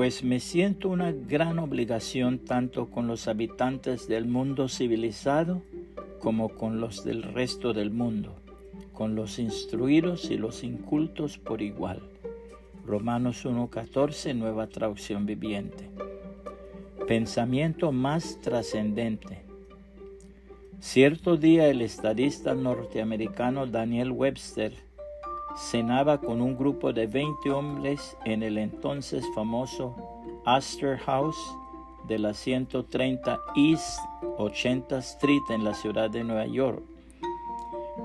pues me siento una gran obligación tanto con los habitantes del mundo civilizado como con los del resto del mundo, con los instruidos y los incultos por igual. Romanos 1.14, nueva traducción viviente. Pensamiento más trascendente. Cierto día el estadista norteamericano Daniel Webster cenaba con un grupo de 20 hombres en el entonces famoso Astor House de la 130 East 80 Street en la ciudad de Nueva York.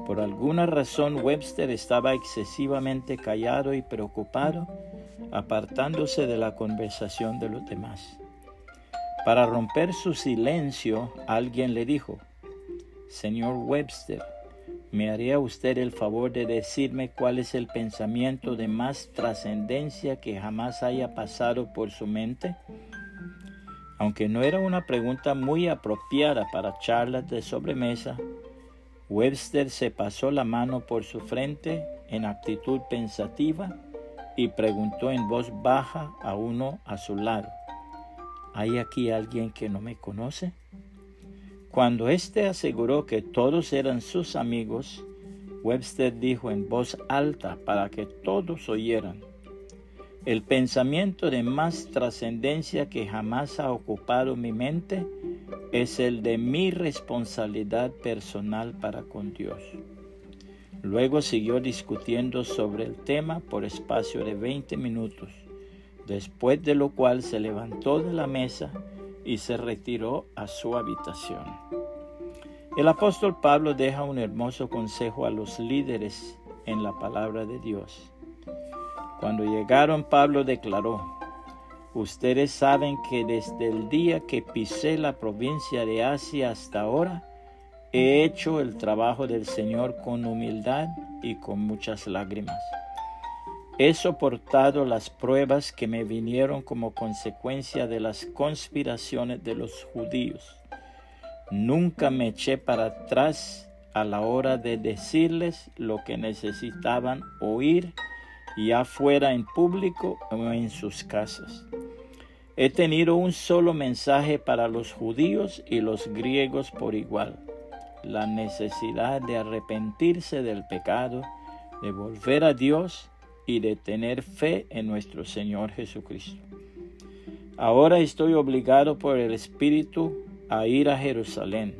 Por alguna razón Webster estaba excesivamente callado y preocupado, apartándose de la conversación de los demás. Para romper su silencio, alguien le dijo, Señor Webster, ¿me haría usted el favor de decirme cuál es el pensamiento de más trascendencia que jamás haya pasado por su mente? Aunque no era una pregunta muy apropiada para charlas de sobremesa, Webster se pasó la mano por su frente en actitud pensativa y preguntó en voz baja a uno a su lado. ¿Hay aquí alguien que no me conoce? Cuando éste aseguró que todos eran sus amigos, Webster dijo en voz alta para que todos oyeran, el pensamiento de más trascendencia que jamás ha ocupado mi mente es el de mi responsabilidad personal para con Dios. Luego siguió discutiendo sobre el tema por espacio de 20 minutos después de lo cual se levantó de la mesa y se retiró a su habitación. El apóstol Pablo deja un hermoso consejo a los líderes en la palabra de Dios. Cuando llegaron, Pablo declaró, Ustedes saben que desde el día que pisé la provincia de Asia hasta ahora, he hecho el trabajo del Señor con humildad y con muchas lágrimas He soportado las pruebas que me vinieron como consecuencia de las conspiraciones de los judíos. Nunca me eché para atrás a la hora de decirles lo que necesitaban oír, ya fuera en público o en sus casas. He tenido un solo mensaje para los judíos y los griegos por igual, la necesidad de arrepentirse del pecado, de volver a Dios y de tener fe en nuestro Señor Jesucristo. Ahora estoy obligado por el Espíritu a ir a Jerusalén.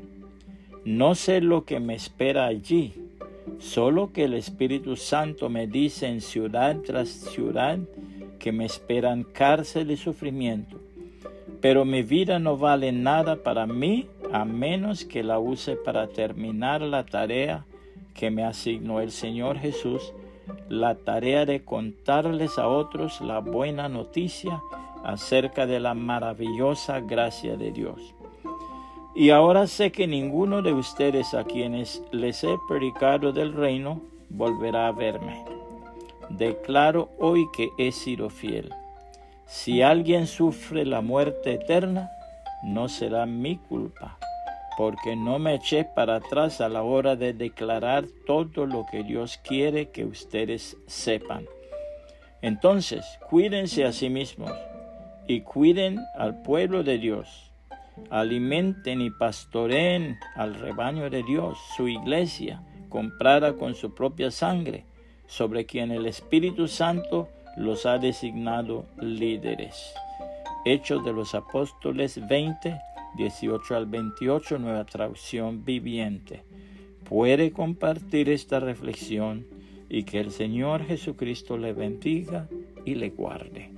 No sé lo que me espera allí, solo que el Espíritu Santo me dice en ciudad tras ciudad que me esperan cárcel y sufrimiento. Pero mi vida no vale nada para mí a menos que la use para terminar la tarea que me asignó el Señor Jesús la tarea de contarles a otros la buena noticia acerca de la maravillosa gracia de Dios. Y ahora sé que ninguno de ustedes a quienes les he predicado del reino volverá a verme. Declaro hoy que he sido fiel. Si alguien sufre la muerte eterna, no será mi culpa porque no me eché para atrás a la hora de declarar todo lo que Dios quiere que ustedes sepan. Entonces, cuídense a sí mismos y cuiden al pueblo de Dios. Alimenten y pastoreen al rebaño de Dios, su iglesia, comprada con su propia sangre, sobre quien el Espíritu Santo los ha designado líderes. Hechos de los Apóstoles 20, 18 al 28, nueva traducción viviente. Puede compartir esta reflexión y que el Señor Jesucristo le bendiga y le guarde.